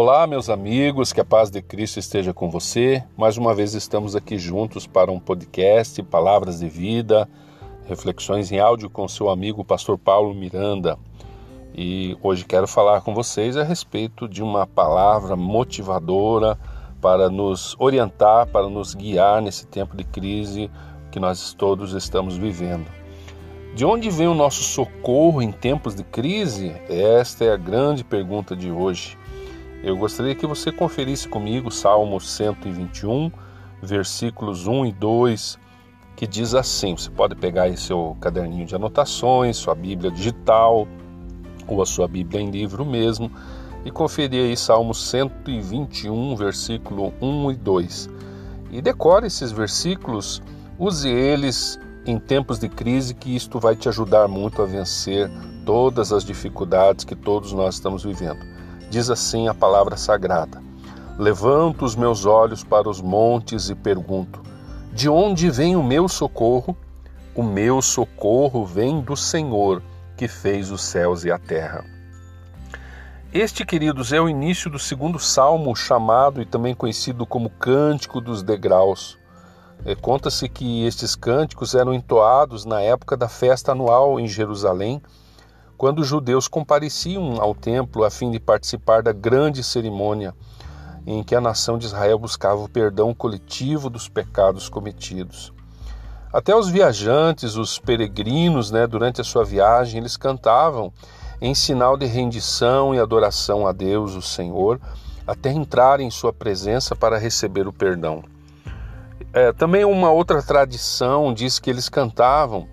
Olá, meus amigos, que a paz de Cristo esteja com você. Mais uma vez estamos aqui juntos para um podcast, Palavras de Vida, reflexões em áudio com seu amigo Pastor Paulo Miranda. E hoje quero falar com vocês a respeito de uma palavra motivadora para nos orientar, para nos guiar nesse tempo de crise que nós todos estamos vivendo. De onde vem o nosso socorro em tempos de crise? Esta é a grande pergunta de hoje. Eu gostaria que você conferisse comigo Salmo 121, versículos 1 e 2, que diz assim: você pode pegar aí seu caderninho de anotações, sua Bíblia digital ou a sua Bíblia em livro mesmo e conferir aí Salmo 121, versículo 1 e 2. E decore esses versículos, use eles em tempos de crise, que isto vai te ajudar muito a vencer todas as dificuldades que todos nós estamos vivendo. Diz assim a palavra sagrada: Levanto os meus olhos para os montes e pergunto: De onde vem o meu socorro? O meu socorro vem do Senhor, que fez os céus e a terra. Este, queridos, é o início do segundo salmo, chamado e também conhecido como Cântico dos Degraus. É, Conta-se que estes cânticos eram entoados na época da festa anual em Jerusalém, quando os judeus compareciam ao templo a fim de participar da grande cerimônia em que a nação de Israel buscava o perdão coletivo dos pecados cometidos. Até os viajantes, os peregrinos, né, durante a sua viagem, eles cantavam em sinal de rendição e adoração a Deus, o Senhor, até entrar em sua presença para receber o perdão. É, também uma outra tradição diz que eles cantavam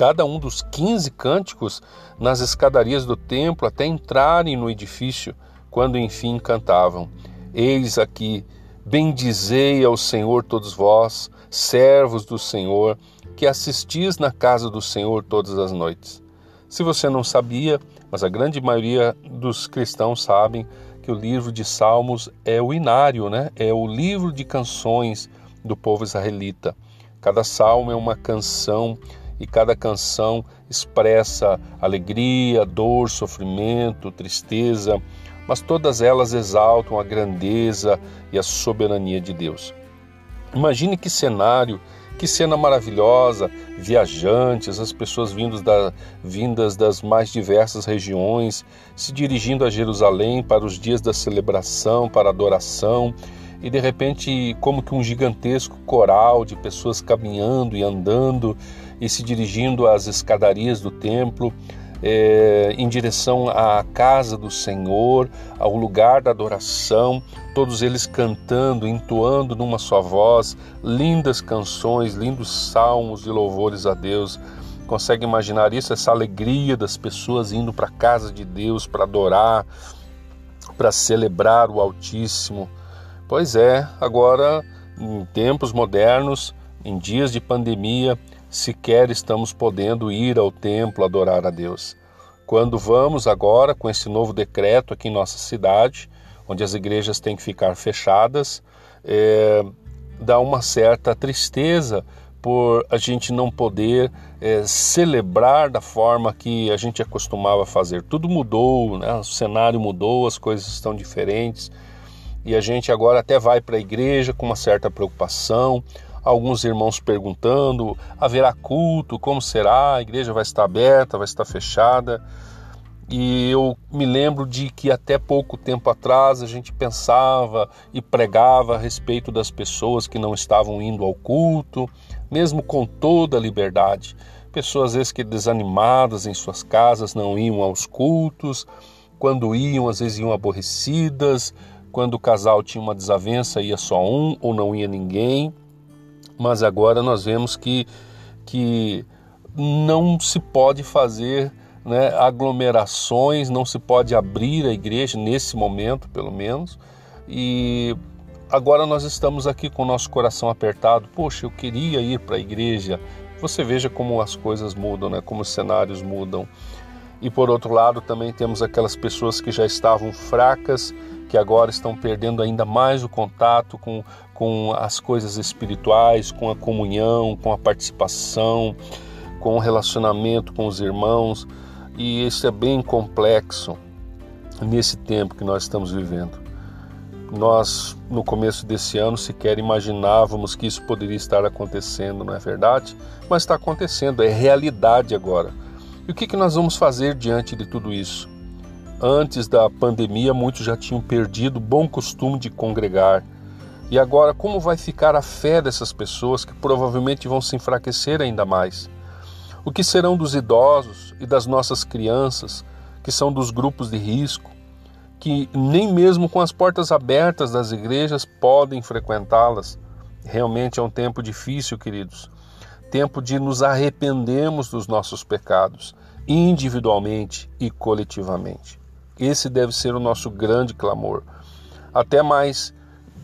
cada um dos 15 cânticos nas escadarias do templo até entrarem no edifício, quando enfim cantavam: Eis aqui, bendizei ao Senhor todos vós, servos do Senhor, que assistis na casa do Senhor todas as noites. Se você não sabia, mas a grande maioria dos cristãos sabem que o livro de Salmos é o inário, né? É o livro de canções do povo israelita. Cada salmo é uma canção e cada canção expressa alegria, dor, sofrimento, tristeza, mas todas elas exaltam a grandeza e a soberania de Deus. Imagine que cenário, que cena maravilhosa, viajantes, as pessoas vindas, da, vindas das mais diversas regiões, se dirigindo a Jerusalém para os dias da celebração, para adoração, e de repente, como que um gigantesco coral de pessoas caminhando e andando e se dirigindo às escadarias do templo, é, em direção à casa do Senhor, ao lugar da adoração, todos eles cantando, entoando numa só voz, lindas canções, lindos salmos e louvores a Deus. Consegue imaginar isso? Essa alegria das pessoas indo para a casa de Deus para adorar, para celebrar o Altíssimo. Pois é, agora, em tempos modernos, em dias de pandemia, sequer estamos podendo ir ao templo adorar a Deus. Quando vamos agora com esse novo decreto aqui em nossa cidade, onde as igrejas têm que ficar fechadas, é, dá uma certa tristeza por a gente não poder é, celebrar da forma que a gente acostumava fazer. Tudo mudou, né? o cenário mudou, as coisas estão diferentes e a gente agora até vai para a igreja com uma certa preocupação alguns irmãos perguntando: haverá culto? Como será? A igreja vai estar aberta? Vai estar fechada? E eu me lembro de que até pouco tempo atrás a gente pensava e pregava a respeito das pessoas que não estavam indo ao culto, mesmo com toda a liberdade. Pessoas às vezes que desanimadas em suas casas não iam aos cultos, quando iam, às vezes iam aborrecidas, quando o casal tinha uma desavença, ia só um ou não ia ninguém mas agora nós vemos que, que não se pode fazer né, aglomerações, não se pode abrir a igreja nesse momento, pelo menos. E agora nós estamos aqui com o nosso coração apertado. Poxa, eu queria ir para a igreja. Você veja como as coisas mudam, né? como os cenários mudam. E por outro lado, também temos aquelas pessoas que já estavam fracas que agora estão perdendo ainda mais o contato com, com as coisas espirituais, com a comunhão, com a participação, com o relacionamento com os irmãos, e isso é bem complexo. nesse tempo que nós estamos vivendo. Nós, no começo desse ano, sequer imaginávamos que isso poderia estar acontecendo, não é verdade? Mas está acontecendo, é realidade agora. E o que, que nós vamos fazer diante de tudo isso? Antes da pandemia, muitos já tinham perdido o bom costume de congregar. E agora, como vai ficar a fé dessas pessoas que provavelmente vão se enfraquecer ainda mais? O que serão dos idosos e das nossas crianças, que são dos grupos de risco, que nem mesmo com as portas abertas das igrejas podem frequentá-las? Realmente é um tempo difícil, queridos. Tempo de nos arrependermos dos nossos pecados individualmente e coletivamente. Esse deve ser o nosso grande clamor, até mais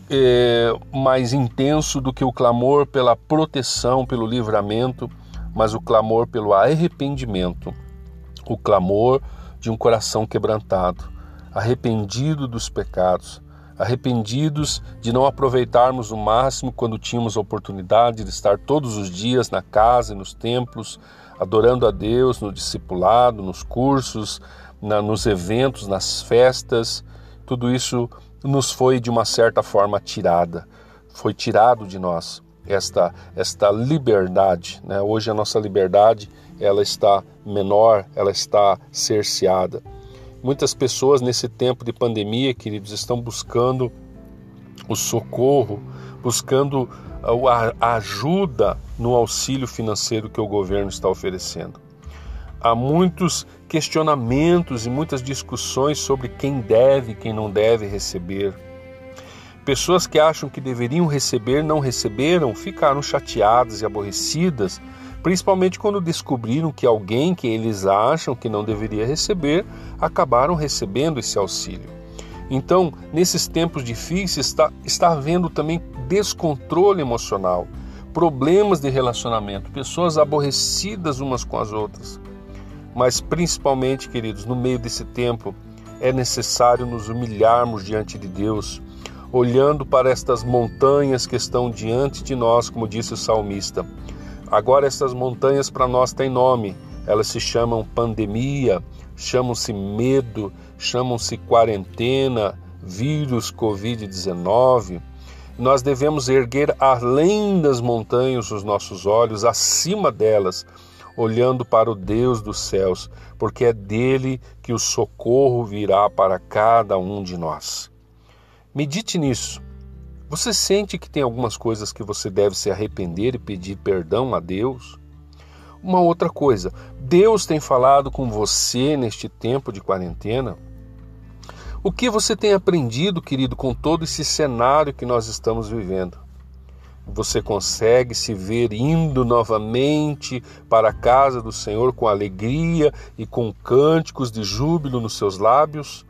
é, mais intenso do que o clamor pela proteção, pelo livramento, mas o clamor pelo arrependimento, o clamor de um coração quebrantado, arrependido dos pecados, arrependidos de não aproveitarmos o máximo quando tínhamos a oportunidade de estar todos os dias na casa e nos templos, adorando a Deus no discipulado, nos cursos, na, nos eventos, nas festas. Tudo isso nos foi de uma certa forma tirada, foi tirado de nós esta esta liberdade. Né? Hoje a nossa liberdade ela está menor, ela está cerceada. Muitas pessoas nesse tempo de pandemia, queridos, estão buscando o socorro, buscando a ajuda no auxílio financeiro que o governo está oferecendo. Há muitos questionamentos e muitas discussões sobre quem deve e quem não deve receber. Pessoas que acham que deveriam receber não receberam, ficaram chateadas e aborrecidas, principalmente quando descobriram que alguém que eles acham que não deveria receber acabaram recebendo esse auxílio. Então, nesses tempos difíceis, está, está havendo também descontrole emocional, problemas de relacionamento, pessoas aborrecidas umas com as outras. Mas, principalmente, queridos, no meio desse tempo, é necessário nos humilharmos diante de Deus, olhando para estas montanhas que estão diante de nós, como disse o salmista. Agora, estas montanhas para nós têm nome, elas se chamam pandemia, chamam-se medo, chamam-se quarentena, vírus Covid-19. Nós devemos erguer além das montanhas os nossos olhos, acima delas, olhando para o Deus dos céus, porque é dele que o socorro virá para cada um de nós. Medite nisso. Você sente que tem algumas coisas que você deve se arrepender e pedir perdão a Deus? Uma outra coisa, Deus tem falado com você neste tempo de quarentena? O que você tem aprendido, querido, com todo esse cenário que nós estamos vivendo? Você consegue se ver indo novamente para a casa do Senhor com alegria e com cânticos de júbilo nos seus lábios?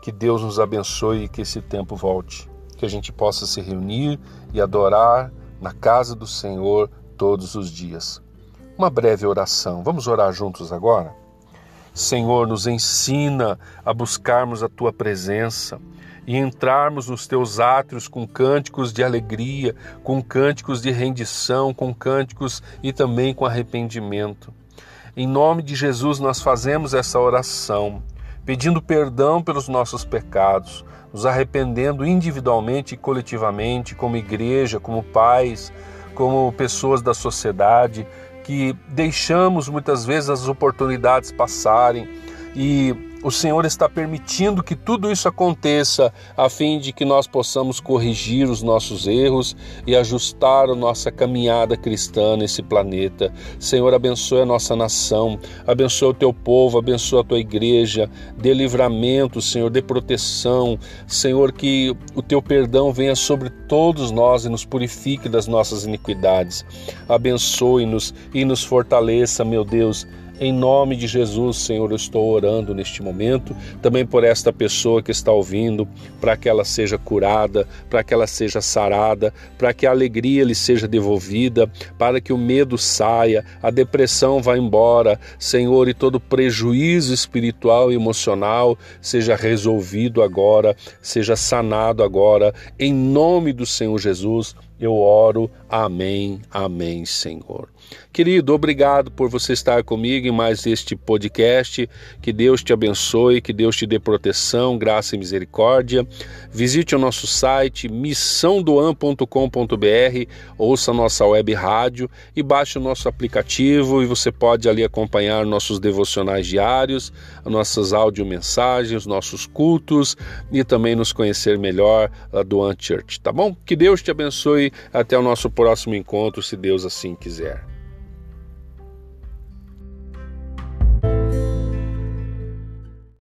Que Deus nos abençoe e que esse tempo volte. Que a gente possa se reunir e adorar na casa do Senhor todos os dias. Uma breve oração. Vamos orar juntos agora? Senhor, nos ensina a buscarmos a tua presença e entrarmos nos teus átrios com cânticos de alegria, com cânticos de rendição, com cânticos e também com arrependimento. Em nome de Jesus, nós fazemos essa oração, pedindo perdão pelos nossos pecados, nos arrependendo individualmente e coletivamente, como igreja, como pais, como pessoas da sociedade que deixamos muitas vezes as oportunidades passarem e o Senhor está permitindo que tudo isso aconteça a fim de que nós possamos corrigir os nossos erros e ajustar a nossa caminhada cristã nesse planeta. Senhor, abençoe a nossa nação, abençoe o teu povo, abençoe a tua igreja, dê livramento, Senhor, dê proteção. Senhor, que o teu perdão venha sobre todos nós e nos purifique das nossas iniquidades. Abençoe-nos e nos fortaleça, meu Deus em nome de Jesus, Senhor, eu estou orando neste momento, também por esta pessoa que está ouvindo, para que ela seja curada, para que ela seja sarada, para que a alegria lhe seja devolvida, para que o medo saia, a depressão vá embora, Senhor, e todo prejuízo espiritual e emocional seja resolvido agora, seja sanado agora, em nome do Senhor Jesus. Eu oro. Amém. Amém, Senhor. Querido, obrigado por você estar comigo em mais este podcast. Que Deus te abençoe, que Deus te dê proteção, graça e misericórdia. Visite o nosso site missãodoan.com.br, ouça a nossa web rádio e baixe o nosso aplicativo e você pode ali acompanhar nossos devocionais diários, nossas audiomensagens, nossos cultos e também nos conhecer melhor do Church, tá bom? Que Deus te abençoe. Até o nosso próximo encontro, se Deus assim quiser.